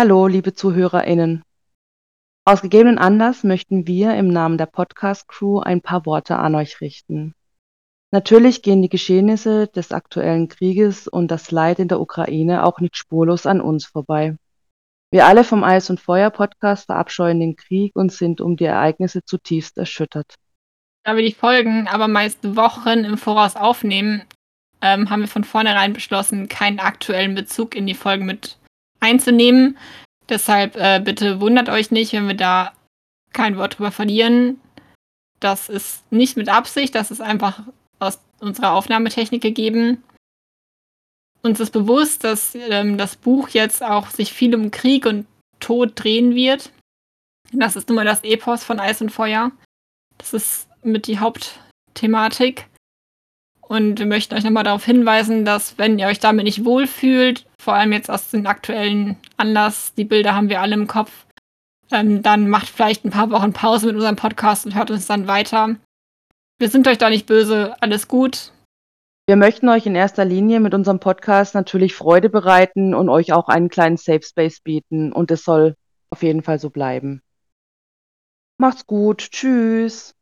Hallo, liebe ZuhörerInnen. Aus gegebenen Anlass möchten wir im Namen der Podcast-Crew ein paar Worte an euch richten. Natürlich gehen die Geschehnisse des aktuellen Krieges und das Leid in der Ukraine auch nicht spurlos an uns vorbei. Wir alle vom Eis und Feuer Podcast verabscheuen den Krieg und sind um die Ereignisse zutiefst erschüttert. Da wir die Folgen aber meist Wochen im Voraus aufnehmen, ähm, haben wir von vornherein beschlossen, keinen aktuellen Bezug in die Folgen mit einzunehmen. Deshalb äh, bitte wundert euch nicht, wenn wir da kein Wort drüber verlieren. Das ist nicht mit Absicht, das ist einfach aus unserer Aufnahmetechnik gegeben. Uns ist bewusst, dass ähm, das Buch jetzt auch sich viel um Krieg und Tod drehen wird. Das ist nun mal das Epos von Eis und Feuer. Das ist mit die Hauptthematik. Und wir möchten euch nochmal darauf hinweisen, dass wenn ihr euch damit nicht wohlfühlt, vor allem jetzt aus dem aktuellen Anlass, die Bilder haben wir alle im Kopf, ähm, dann macht vielleicht ein paar Wochen Pause mit unserem Podcast und hört uns dann weiter. Wir sind euch da nicht böse, alles gut. Wir möchten euch in erster Linie mit unserem Podcast natürlich Freude bereiten und euch auch einen kleinen Safe Space bieten und es soll auf jeden Fall so bleiben. Macht's gut, tschüss.